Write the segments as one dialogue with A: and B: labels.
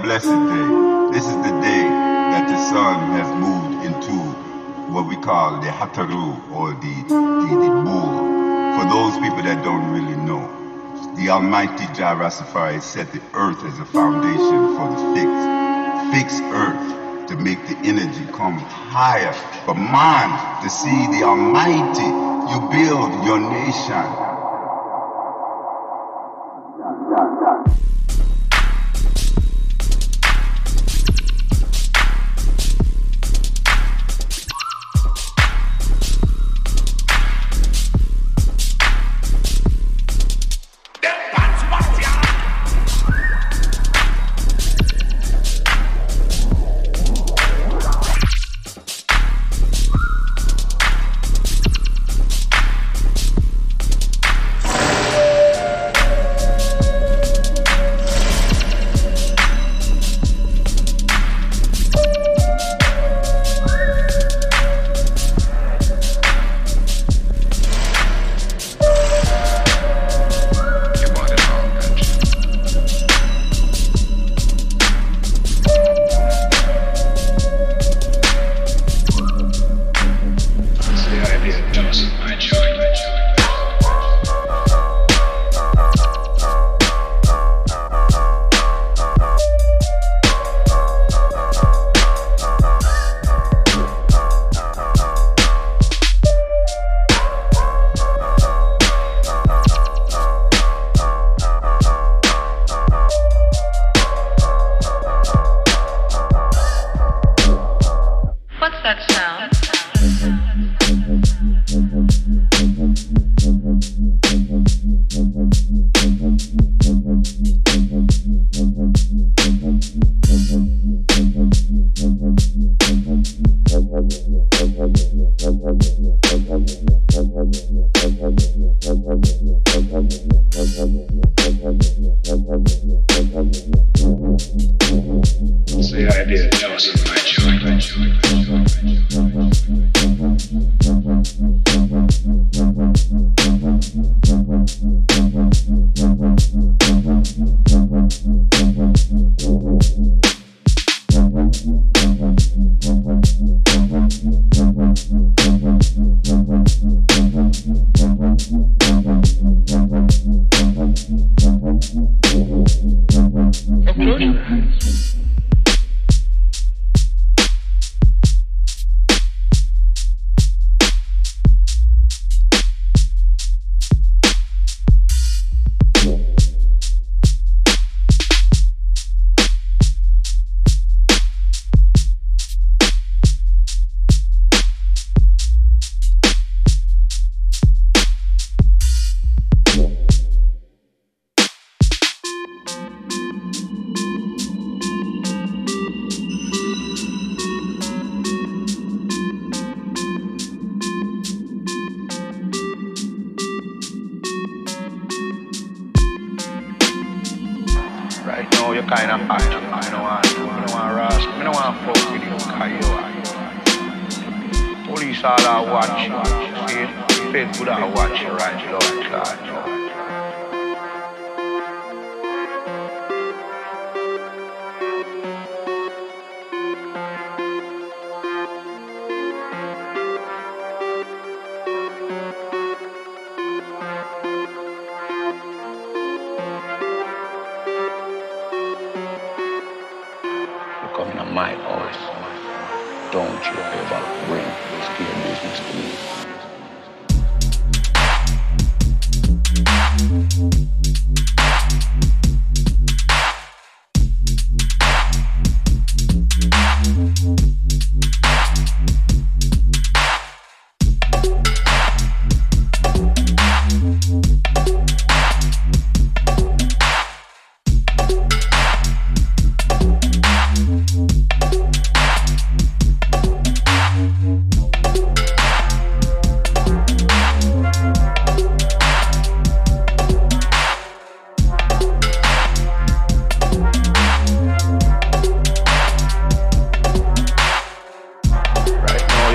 A: blessed day. This is the day that the sun has moved into what we call the Hataru or the, the, the bull. For those people that don't really know, the Almighty Jah Rastafari set the earth as a foundation for the fixed, fixed earth to make the energy come higher. For man to see the Almighty, you build your nation.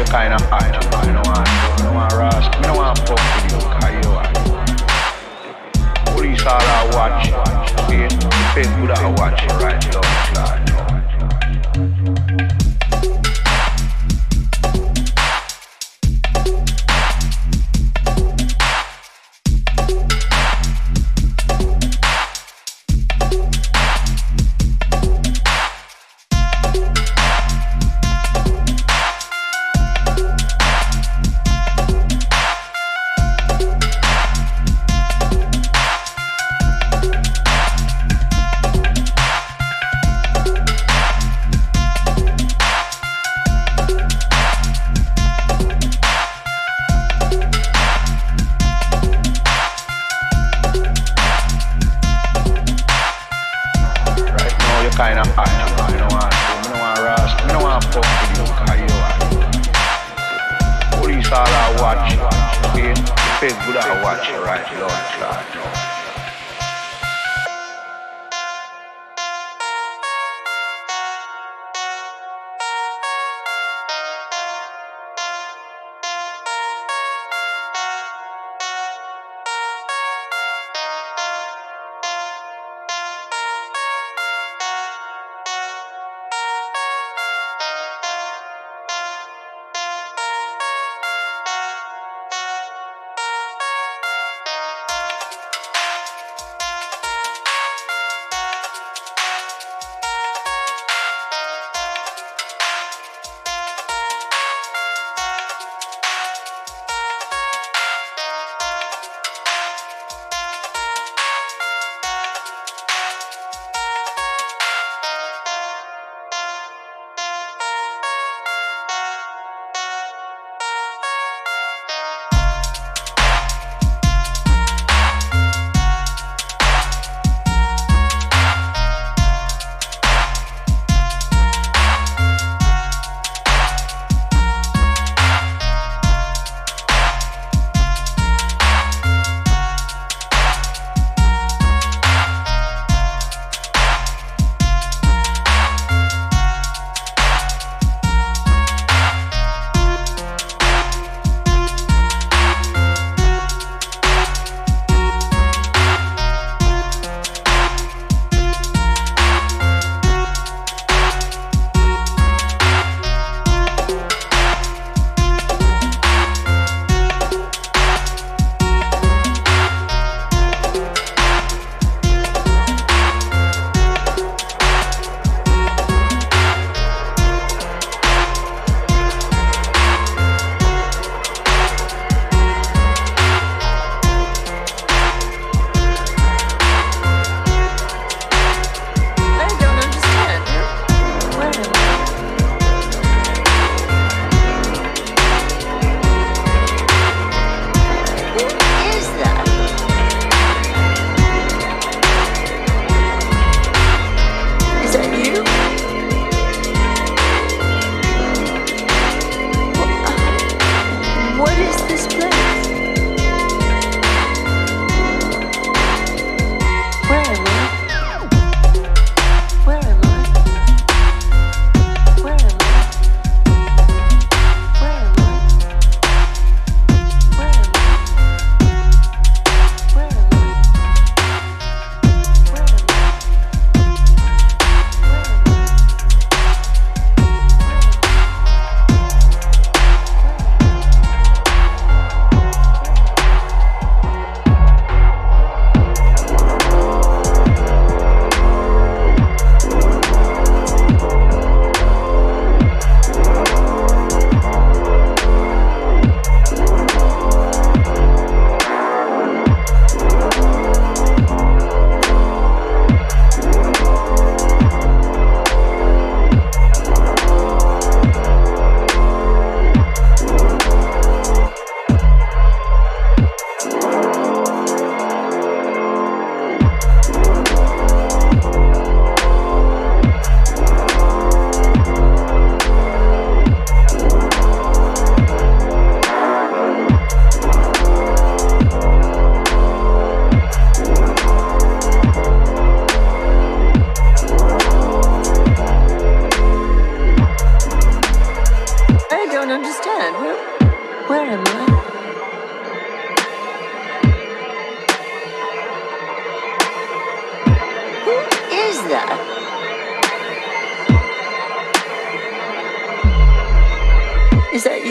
B: kind of idol. I don't
C: want, I don't want Ross. I don't
D: want fuck with you, cause you are. Police all are watching. Okay? People that are watching right
E: now,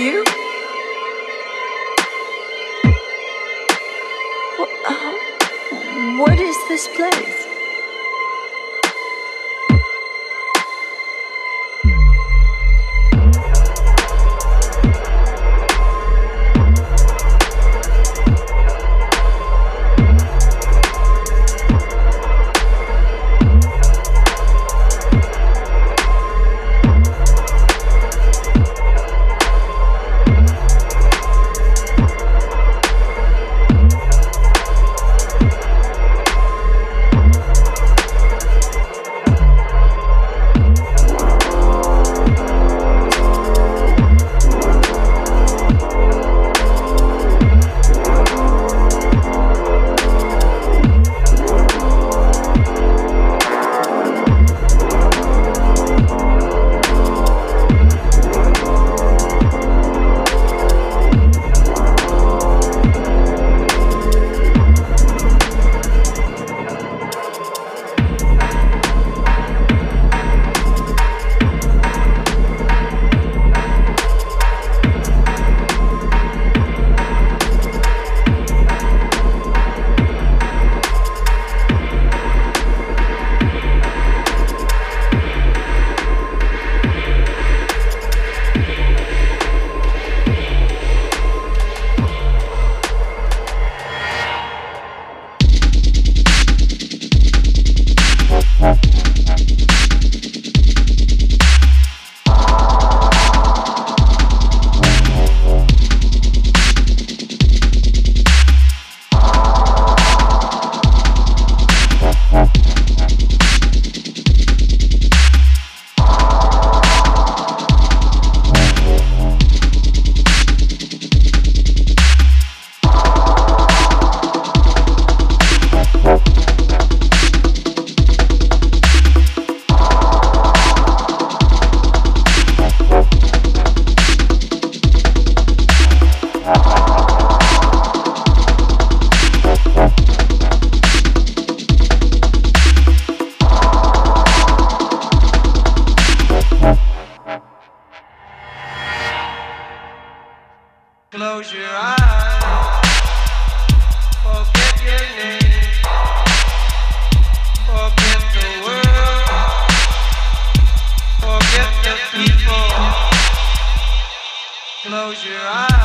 E: you? Uh-huh. What is this place? close your eyes.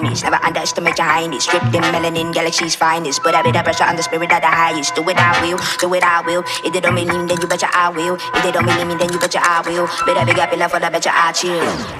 E: Brightness. Never underestimate your highness. Stripped in melanin, galaxy's finest. But I be the pressure on the spirit of the highest. Do it, I will. Do it, I will. If they don't mean me, then you betcha I will. If they don't mean me, then you betcha I will. Better big up love for the betcha I chill.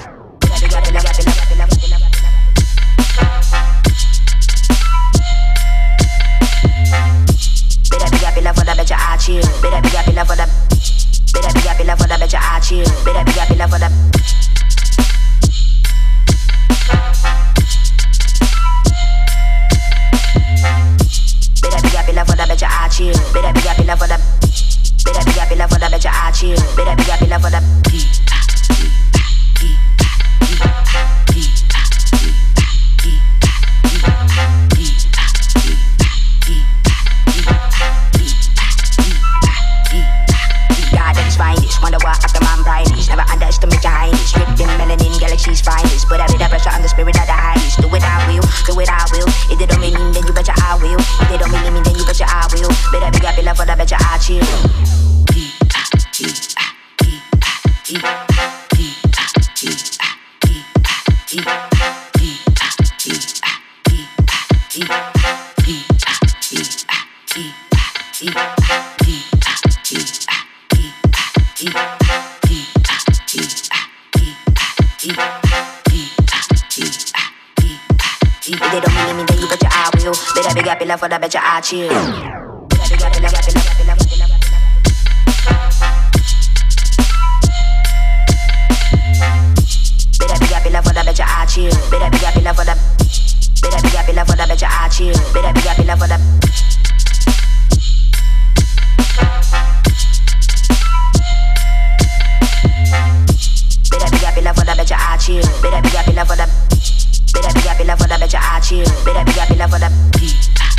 E: For the bitch I chill. Better be happy for the bitch I chill. Better be happy for the. Better be happy for the bitch I chill. Better be happy for the. Better be happy for the bitch I chill. Better be happy for the. Happy for the bitch I chill. Better be happy for the.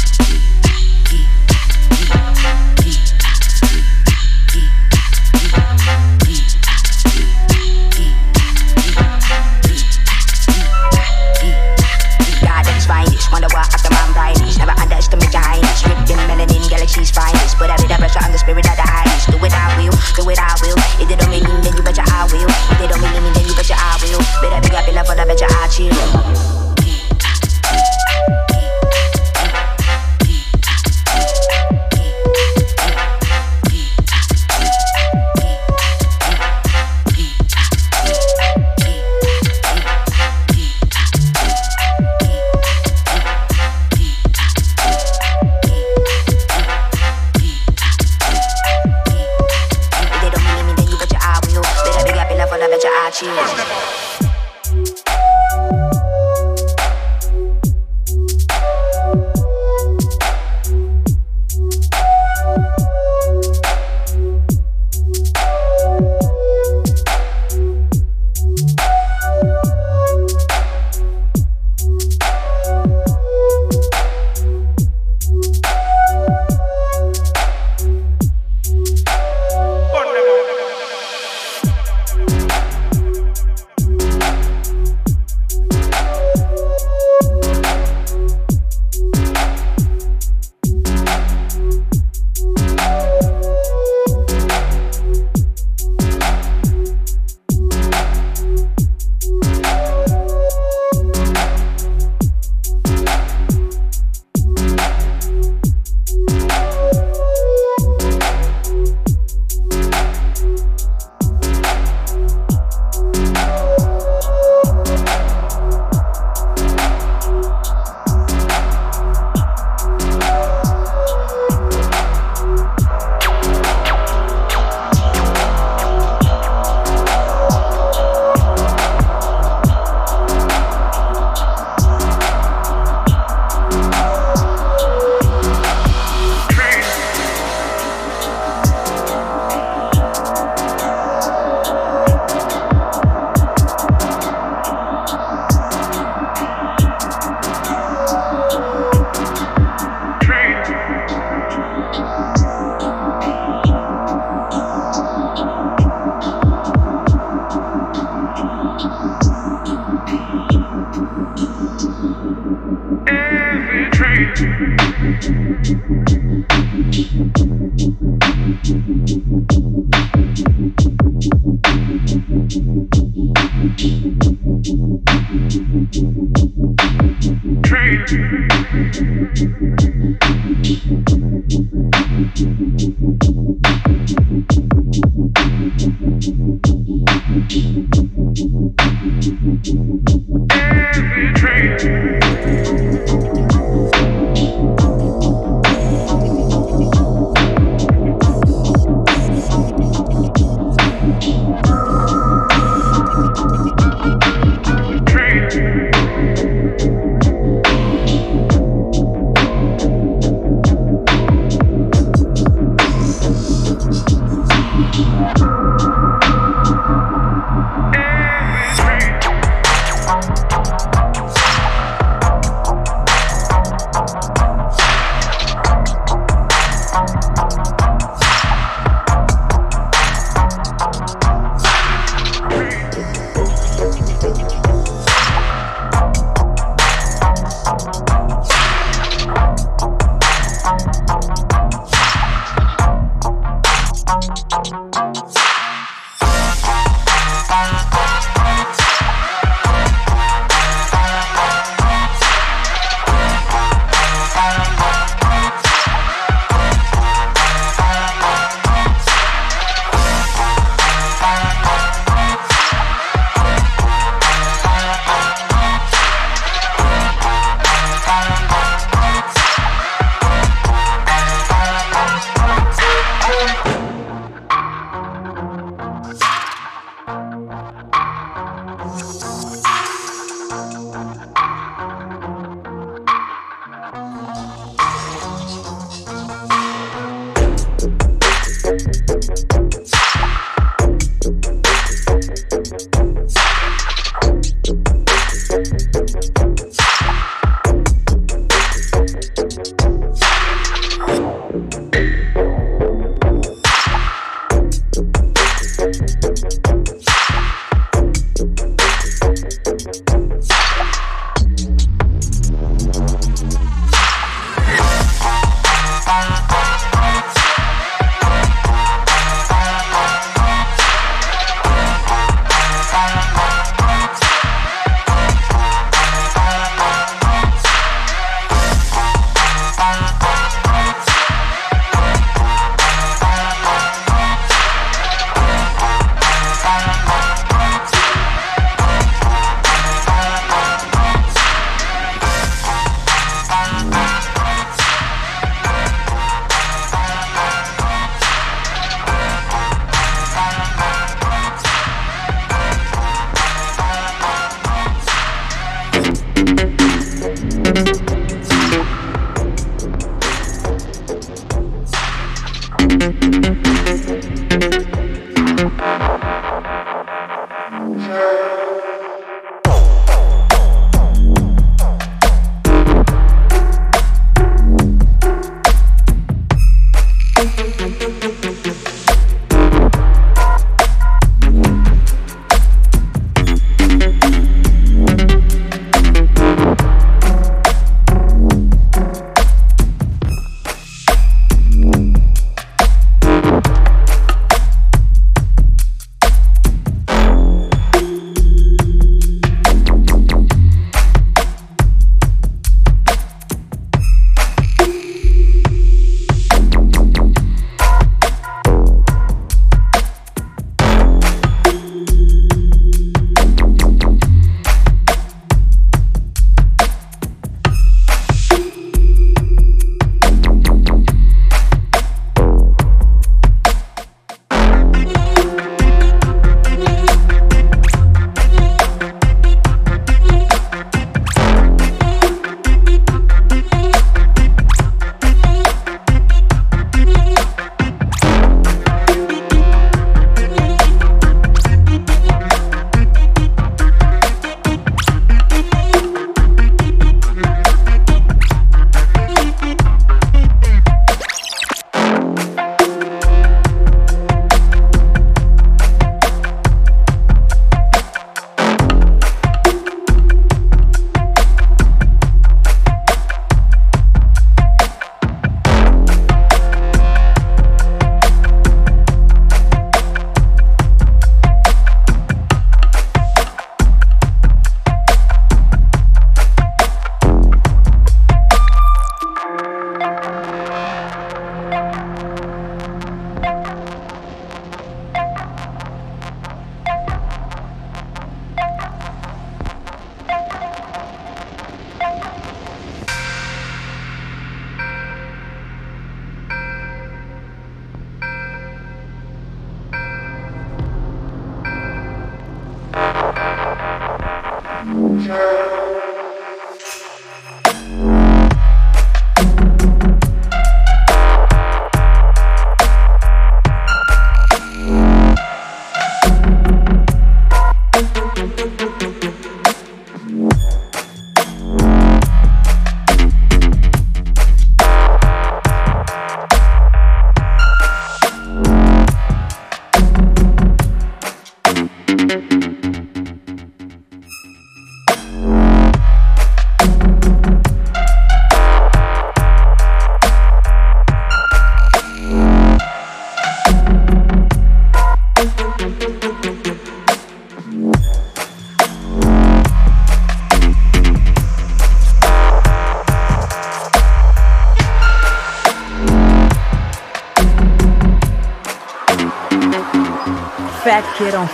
F: Kid on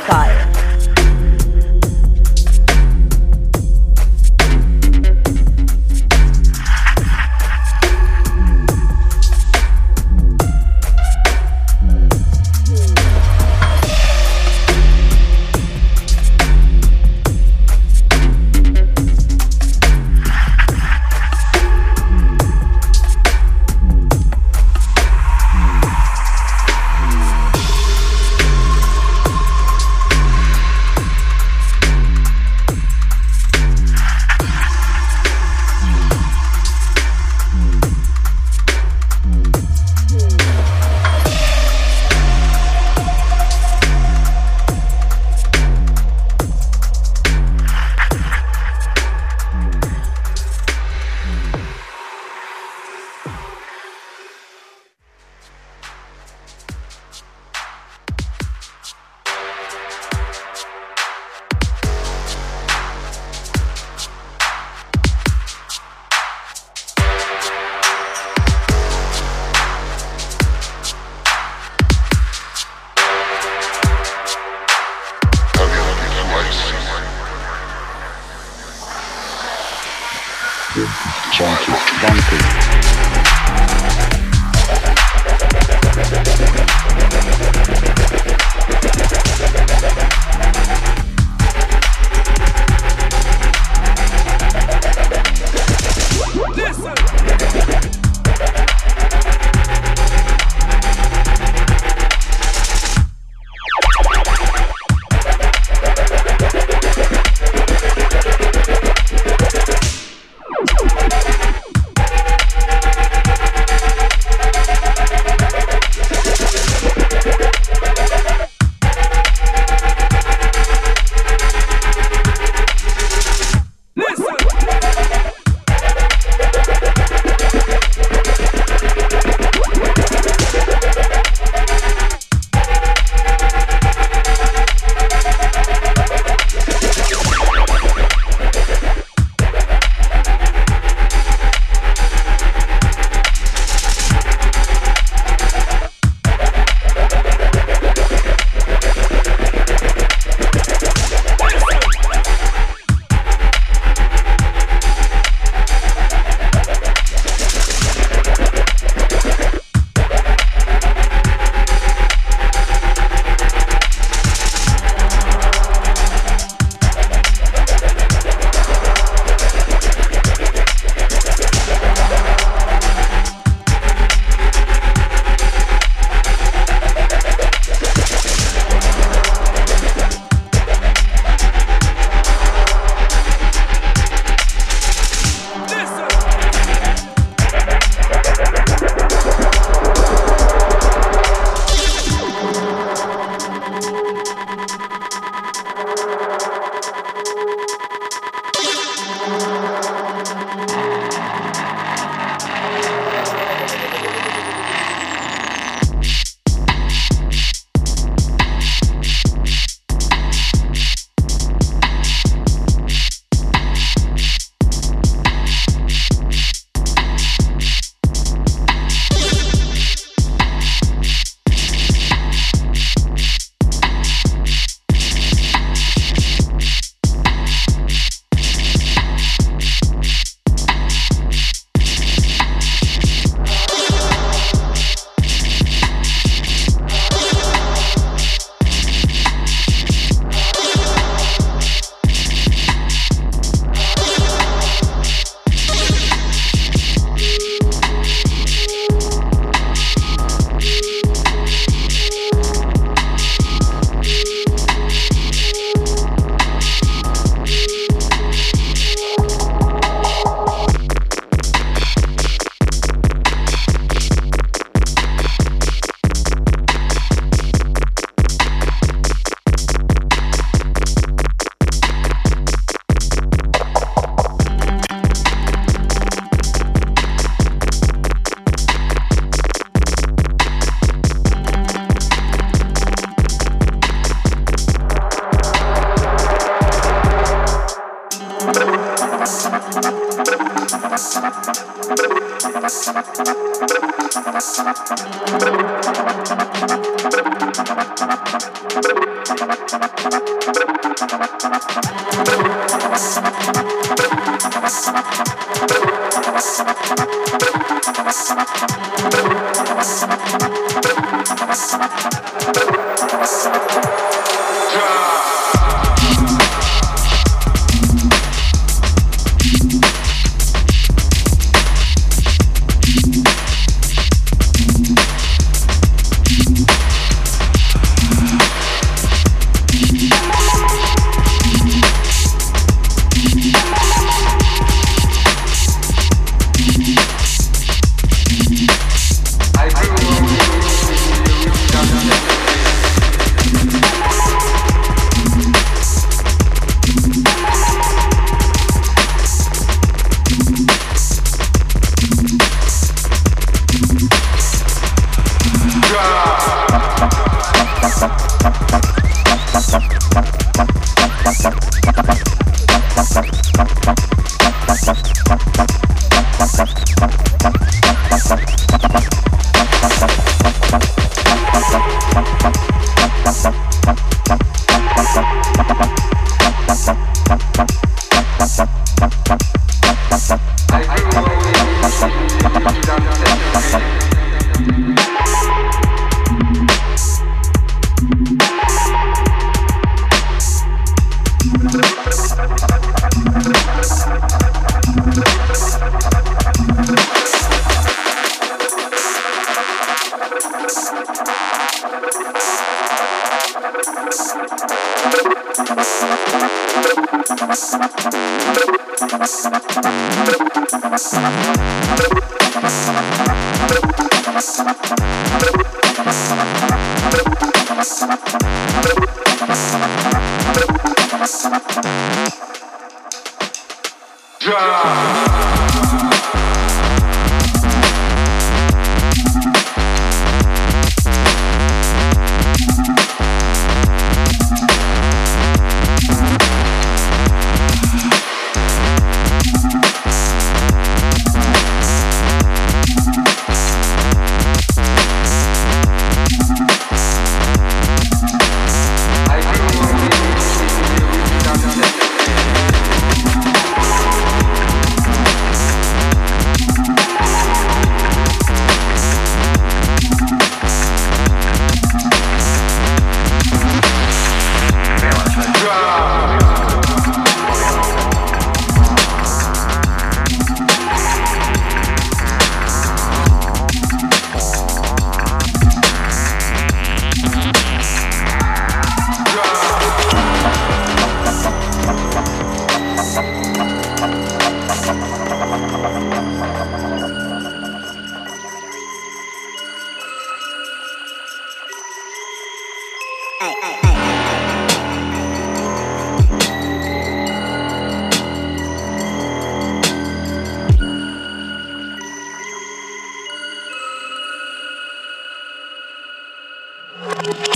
C: you.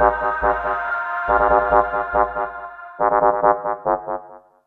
C: Thank you.